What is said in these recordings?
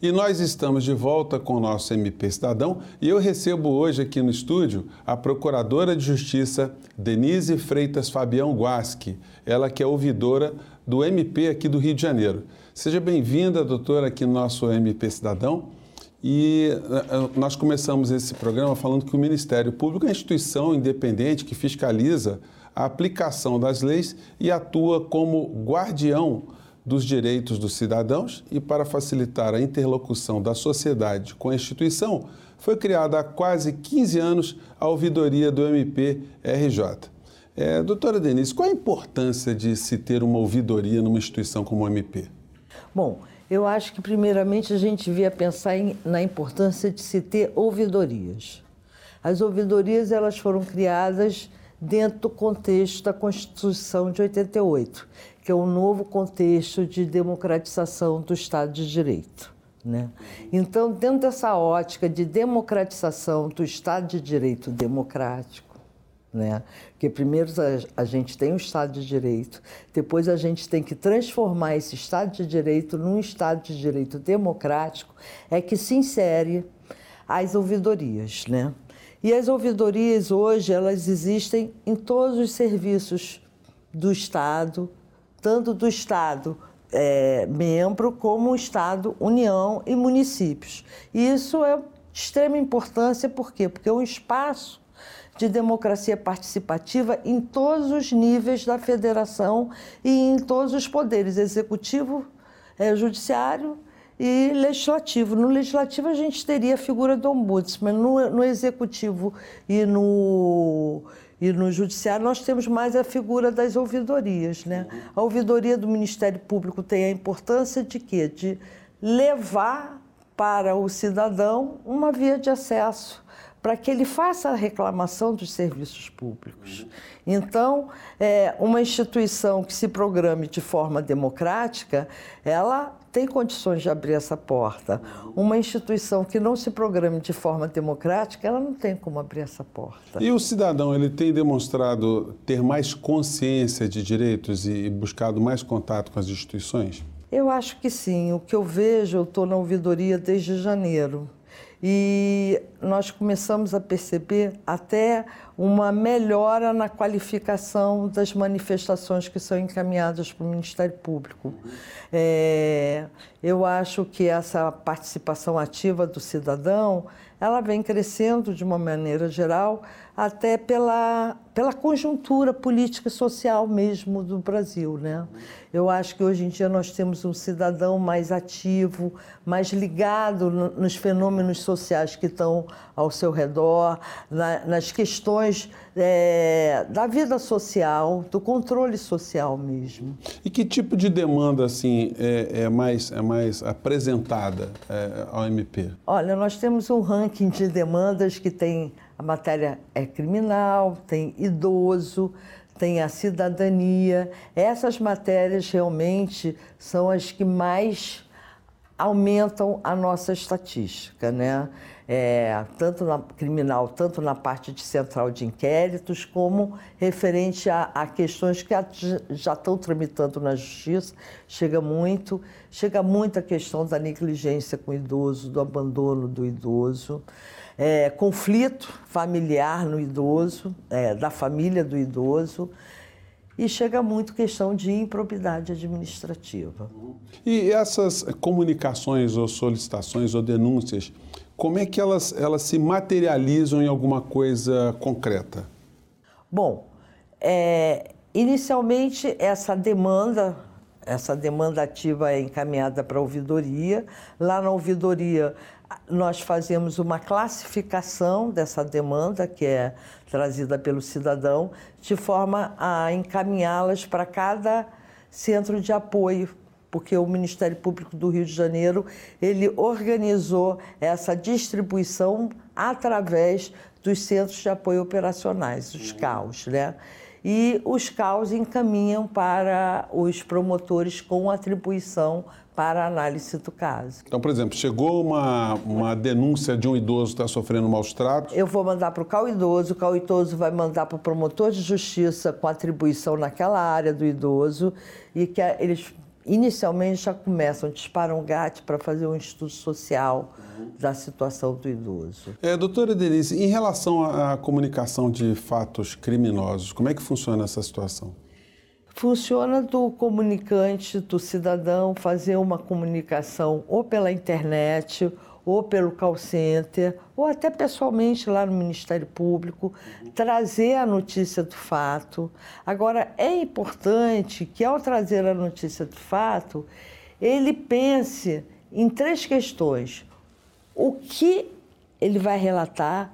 E nós estamos de volta com o nosso MP Cidadão e eu recebo hoje aqui no estúdio a Procuradora de Justiça Denise Freitas Fabião Guasque, ela que é ouvidora do MP aqui do Rio de Janeiro. Seja bem-vinda, doutora, aqui no nosso MP Cidadão. E eh, nós começamos esse programa falando que o Ministério Público é uma instituição independente que fiscaliza a aplicação das leis e atua como guardião dos direitos dos cidadãos e para facilitar a interlocução da sociedade com a instituição, foi criada há quase 15 anos a ouvidoria do MP-RJ. É, doutora Denise, qual a importância de se ter uma ouvidoria numa instituição como o MP? Bom, eu acho que primeiramente a gente devia pensar em, na importância de se ter ouvidorias. As ouvidorias elas foram criadas dentro do contexto da Constituição de 88, que é um novo contexto de democratização do Estado de Direito. Né? Então, dentro dessa ótica de democratização do Estado de Direito democrático, né? Porque primeiro a, gente tem o Estado de Direito, depois a gente tem que transformar esse Estado de Direito num Estado de Direito democrático, é que se insere as ouvidorias, né? E as ouvidorias hoje elas existem em todos os serviços do Estado, tanto do Estado é, membro como o Estado, União e municípios. E isso é de extrema importância, por quê? Porque é um espaço de democracia participativa em todos os níveis da federação e em todos os poderes, executivo, é, judiciário e legislativo. No legislativo a gente teria a figura do ombudsman, no, no executivo e no e no judiciário nós temos mais a figura das ouvidorias, né? A ouvidoria do Ministério Público tem a importância de quê? De levar para o cidadão uma via de acesso para que ele faça a reclamação dos serviços públicos. Então, é, uma instituição que se programe de forma democrática, ela tem condições de abrir essa porta. Uma instituição que não se programe de forma democrática, ela não tem como abrir essa porta. E o cidadão, ele tem demonstrado ter mais consciência de direitos e buscado mais contato com as instituições? Eu acho que sim. O que eu vejo, eu estou na ouvidoria desde janeiro. E nós começamos a perceber até uma melhora na qualificação das manifestações que são encaminhadas para o Ministério Público. É, eu acho que essa participação ativa do cidadão ela vem crescendo de uma maneira geral, até pela, pela conjuntura política e social mesmo do Brasil. Né? Eu acho que hoje em dia nós temos um cidadão mais ativo, mais ligado no, nos fenômenos sociais que estão ao seu redor, na, nas questões é, da vida social, do controle social mesmo. E que tipo de demanda assim é, é mais, é mais apresentada é, ao MP? Olha, nós temos um ranking de demandas que tem a matéria é criminal, tem idoso, tem a cidadania. Essas matérias realmente são as que mais aumentam a nossa estatística, né? É, tanto na criminal, tanto na parte de central de inquéritos, como referente a, a questões que já estão tramitando na justiça, chega muito, chega muito a questão da negligência com o idoso, do abandono do idoso, é, conflito familiar no idoso, é, da família do idoso, e chega muito questão de improbidade administrativa. E essas comunicações ou solicitações ou denúncias, como é que elas, elas se materializam em alguma coisa concreta? Bom, é, inicialmente essa demanda, essa demanda ativa é encaminhada para a ouvidoria. Lá na ouvidoria nós fazemos uma classificação dessa demanda que é trazida pelo cidadão, de forma a encaminhá-las para cada centro de apoio, porque o Ministério Público do Rio de Janeiro ele organizou essa distribuição através dos centros de apoio operacionais, os CAUS, né? E os CAUS encaminham para os promotores com atribuição para a análise do caso. Então, por exemplo, chegou uma, uma denúncia de um idoso que está sofrendo maus tratos? Eu vou mandar para o CAU idoso, o CAU idoso vai mandar para o promotor de justiça com atribuição naquela área do idoso e que eles inicialmente já começam, disparam gato para fazer um estudo social da situação do idoso. É, doutora Denise, em relação à comunicação de fatos criminosos, como é que funciona essa situação? Funciona do comunicante, do cidadão, fazer uma comunicação ou pela internet ou pelo call center, ou até pessoalmente lá no Ministério Público, trazer a notícia do fato. Agora, é importante que, ao trazer a notícia do fato, ele pense em três questões: o que ele vai relatar,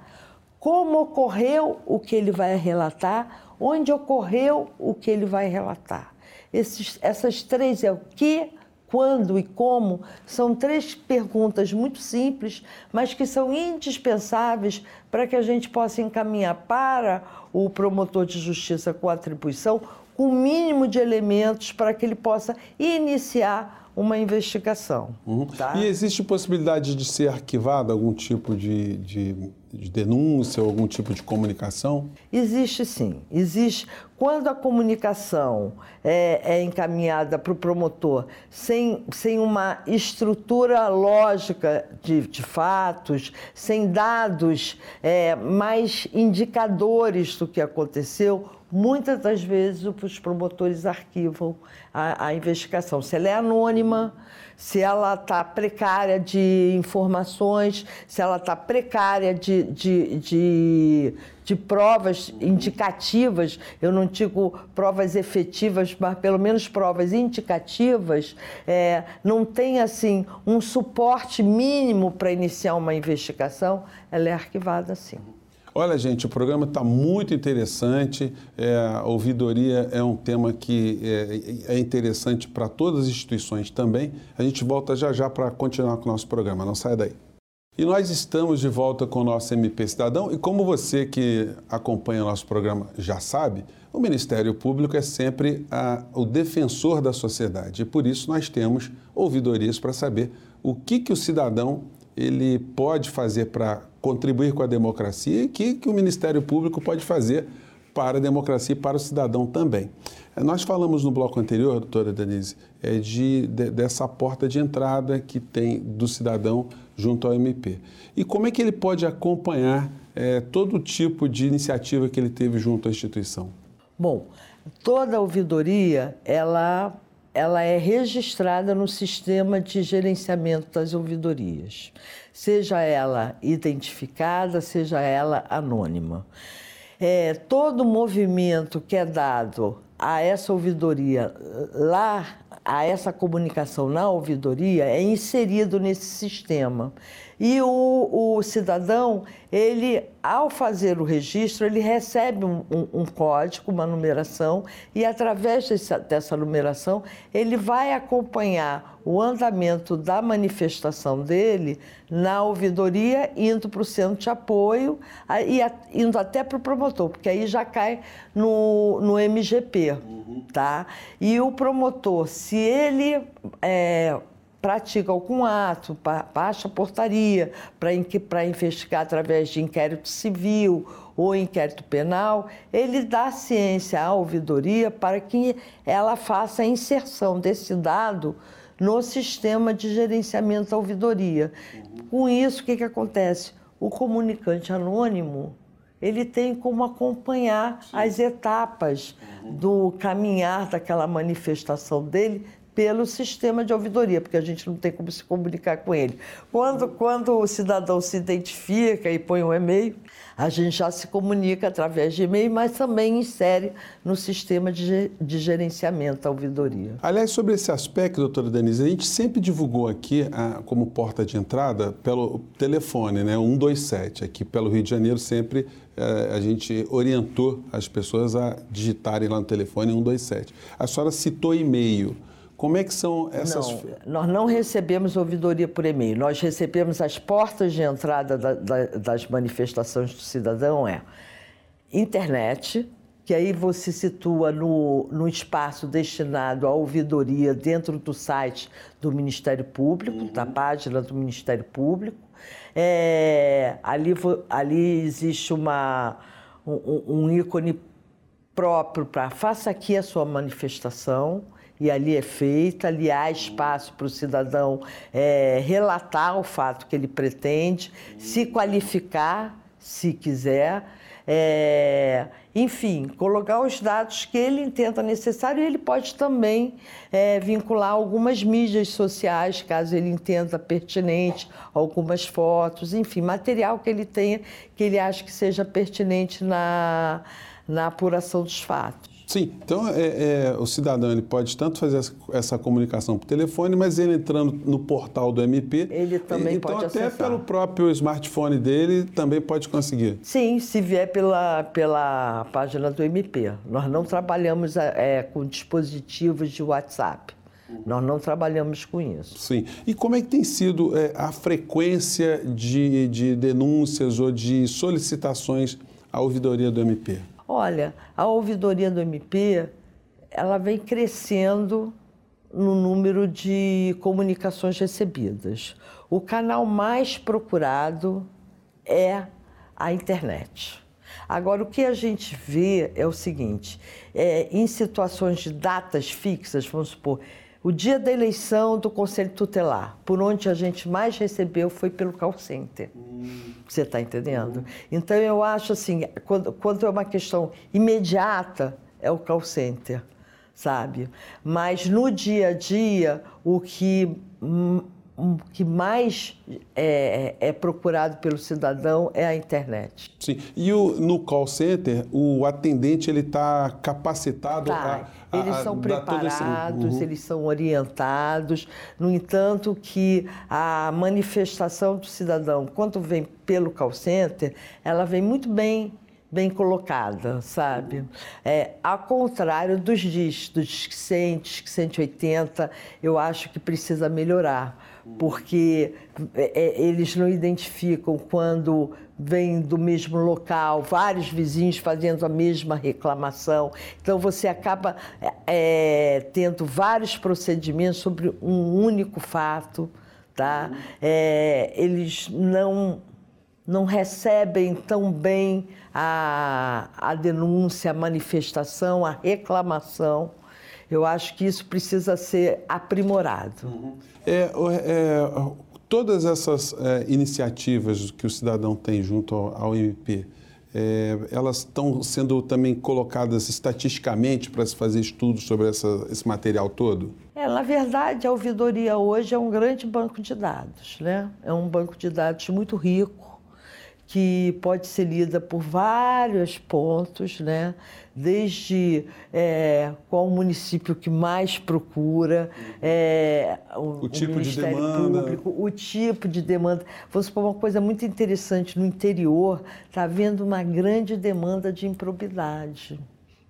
como ocorreu o que ele vai relatar, onde ocorreu o que ele vai relatar. Esses, essas três é o que, quando e como são três perguntas muito simples, mas que são indispensáveis para que a gente possa encaminhar para o promotor de justiça com atribuição com o mínimo de elementos para que ele possa iniciar uma investigação. Uhum. Tá? E existe possibilidade de ser arquivado algum tipo de, de de denúncia ou algum tipo de comunicação? Existe sim. Existe. Quando a comunicação é, é encaminhada para o promotor sem, sem uma estrutura lógica de, de fatos, sem dados é, mais indicadores do que aconteceu, muitas das vezes os promotores arquivam a, a investigação. Se ela é anônima, se ela está precária de informações, se ela está precária de, de, de, de, provas indicativas, eu não digo provas efetivas, mas pelo menos provas indicativas, é, não tem assim um suporte mínimo para iniciar uma investigação, ela é arquivada sim. Olha, gente, o programa está muito interessante. É, a ouvidoria é um tema que é, é interessante para todas as instituições também. A gente volta já já para continuar com o nosso programa. Não saia daí. E nós estamos de volta com o nosso MP Cidadão. E como você que acompanha o nosso programa já sabe, o Ministério Público é sempre a, o defensor da sociedade. E por isso nós temos ouvidorias para saber o que, que o cidadão ele pode fazer para contribuir com a democracia e que, que o Ministério Público pode fazer para a democracia e para o cidadão também. É, nós falamos no bloco anterior, doutora Denise, é de, de, dessa porta de entrada que tem do cidadão junto ao MP. E como é que ele pode acompanhar é, todo tipo de iniciativa que ele teve junto à instituição? Bom, toda ouvidoria, ela ela é registrada no sistema de gerenciamento das ouvidorias, seja ela identificada, seja ela anônima. É, todo movimento que é dado a essa ouvidoria lá, a essa comunicação na ouvidoria, é inserido nesse sistema. E o, o cidadão, ele, ao fazer o registro, ele recebe um, um, um código, uma numeração, e através dessa, dessa numeração, ele vai acompanhar o andamento da manifestação dele na ouvidoria, indo para o centro de apoio e indo até para o promotor, porque aí já cai no, no MGP, uhum. tá? E o promotor, se ele é, pratica algum ato, baixa portaria para investigar através de inquérito civil ou inquérito penal, ele dá ciência à ouvidoria para que ela faça a inserção desse dado no sistema de gerenciamento da ouvidoria. Com isso, o que, que acontece? O comunicante anônimo ele tem como acompanhar Sim. as etapas do caminhar daquela manifestação dele pelo sistema de ouvidoria, porque a gente não tem como se comunicar com ele. Quando, quando o cidadão se identifica e põe um e-mail, a gente já se comunica através de e-mail, mas também insere no sistema de, de gerenciamento da ouvidoria. Aliás, sobre esse aspecto, doutora Denise, a gente sempre divulgou aqui a, como porta de entrada pelo telefone, né, 127. Aqui pelo Rio de Janeiro sempre é, a gente orientou as pessoas a digitarem lá no telefone 127. A senhora citou e-mail. Como é que são essas... Não, nós não recebemos ouvidoria por e-mail. Nós recebemos as portas de entrada da, da, das manifestações do cidadão, é internet, que aí você situa no, no espaço destinado à ouvidoria dentro do site do Ministério Público, uhum. da página do Ministério Público. É, ali, ali existe uma, um, um ícone próprio para faça aqui a sua manifestação e ali é feita, ali há espaço para o cidadão é, relatar o fato que ele pretende, se qualificar, se quiser. É, enfim, colocar os dados que ele entenda necessário e ele pode também é, vincular algumas mídias sociais, caso ele entenda pertinente, algumas fotos, enfim, material que ele tenha que ele acha que seja pertinente na, na apuração dos fatos. Sim, então é, é, o cidadão ele pode tanto fazer essa, essa, comunicação por telefone, mas ele entrando no portal do MP, ele também então pode até acessar. pelo próprio smartphone dele também pode conseguir. Sim, se vier pela, pela página do MP. Nós não trabalhamos é, com dispositivos de WhatsApp. Nós não trabalhamos com isso. Sim. E como é que tem sido é, a frequência de, de denúncias ou de solicitações à ouvidoria do MP? Olha, a ouvidoria do MP, ela vem crescendo no número de comunicações recebidas. O canal mais procurado é a internet. Agora, o que a gente vê é o seguinte: é, em situações de datas fixas, vamos supor, o dia da eleição do Conselho Tutelar, por onde a gente mais recebeu foi pelo call center. Hum. Você está entendendo? Hum. Então, eu acho assim, quando, quando é uma questão imediata, é o call center, sabe? Mas no dia a dia, o que que mais é, é, procurado pelo cidadão é a internet. Sim. E o, no call center, o atendente ele está capacitado tá. a, a, Eles são preparados, uhum. eles são orientados. No entanto, que a manifestação do cidadão, quando vem pelo call center, ela vem muito bem bem colocada, sabe? É, ao contrário dos DIS, dos 100, dos 180, eu acho que precisa melhorar porque é, é, eles não identificam quando vem do mesmo local, vários vizinhos fazendo a mesma reclamação. Então você acaba é, tendo vários procedimentos sobre um único fato, tá? É, eles não não recebem tão bem a, a denúncia, a manifestação, a reclamação eu acho que isso precisa ser aprimorado. Uhum. É, é, todas essas é, iniciativas que o cidadão tem junto ao, ao MP, é, elas estão sendo também colocadas estatisticamente para se fazer estudos sobre essa, esse material todo? É, na verdade, a ouvidoria hoje é um grande banco de dados, né? É um banco de dados muito rico que pode ser lida por vários pontos, né? desde é, qual o município que mais procura, é, o, o, tipo o Ministério de demanda. Público, o tipo de demanda. Vou supor uma coisa muito interessante, no interior está havendo uma grande demanda de improbidade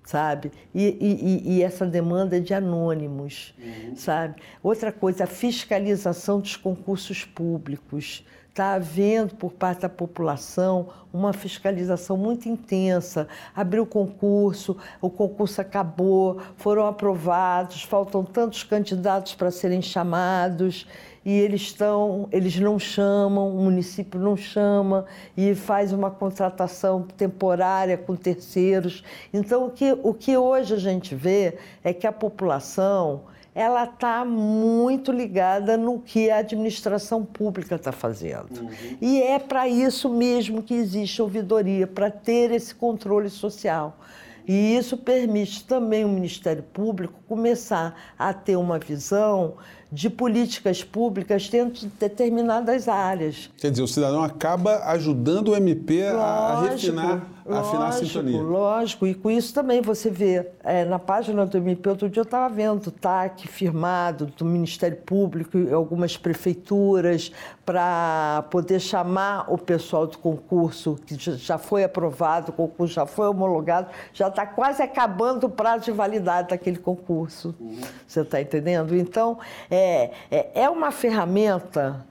sabe? E, e, e, essa demanda é de anônimos, uhum. sabe? Outra coisa, a fiscalização dos concursos públicos está havendo por parte da população uma fiscalização muito intensa. Abriu o concurso, o concurso acabou, foram aprovados, faltam tantos candidatos para serem chamados e eles estão, eles não chamam, o município não chama e faz uma contratação temporária com terceiros. Então o que, o que hoje a gente vê é que a população ela está muito ligada no que a administração pública está fazendo. Uhum. E é para isso mesmo que existe ouvidoria, para ter esse controle social. E isso permite também o Ministério Público começar a ter uma visão de políticas públicas dentro de determinadas áreas. Quer dizer, o cidadão acaba ajudando o MP lógico, a refinar, a afinar a sintonia. Lógico, e com isso também você vê, é, na página do MP, outro dia eu estava vendo TAC firmado do Ministério Público e algumas prefeituras para poder chamar o pessoal do concurso, que já foi aprovado, o concurso já foi homologado, já está quase acabando o prazo de validade daquele concurso. Uhum. Você está entendendo? Então, é, é, é uma ferramenta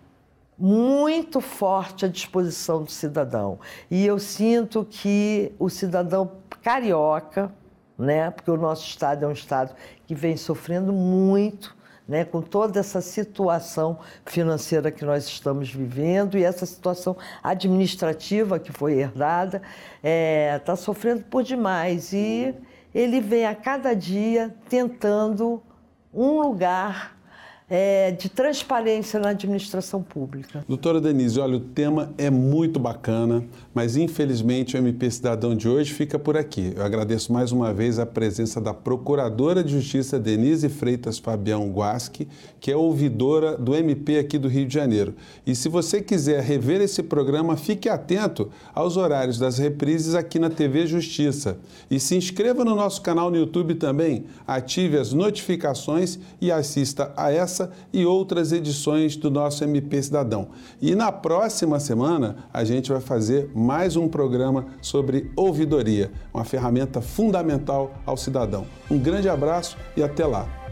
muito forte à disposição do cidadão. E eu sinto que o cidadão carioca, né, porque o nosso estado é um estado que vem sofrendo muito, né, com toda essa situação financeira que nós estamos vivendo e essa situação administrativa que foi herdada, está é, tá sofrendo por demais. E ele vem a cada dia tentando um lugar é, de transparência na administração pública. Doutora Denise, olha, o tema é muito bacana, mas infelizmente o MP Cidadão de hoje fica por aqui. Eu agradeço mais uma vez a presença da Procuradora de Justiça Denise Freitas Fabião Guasque, que é ouvidora do MP aqui do Rio de Janeiro. E se você quiser rever esse programa, fique atento aos horários das reprises aqui na TV Justiça. E se inscreva no nosso canal no YouTube também, ative as notificações e assista a essa essa e outras edições do nosso MP Cidadão. E na próxima semana a gente vai fazer mais um programa sobre ouvidoria, uma ferramenta fundamental ao cidadão. Um grande abraço e até lá.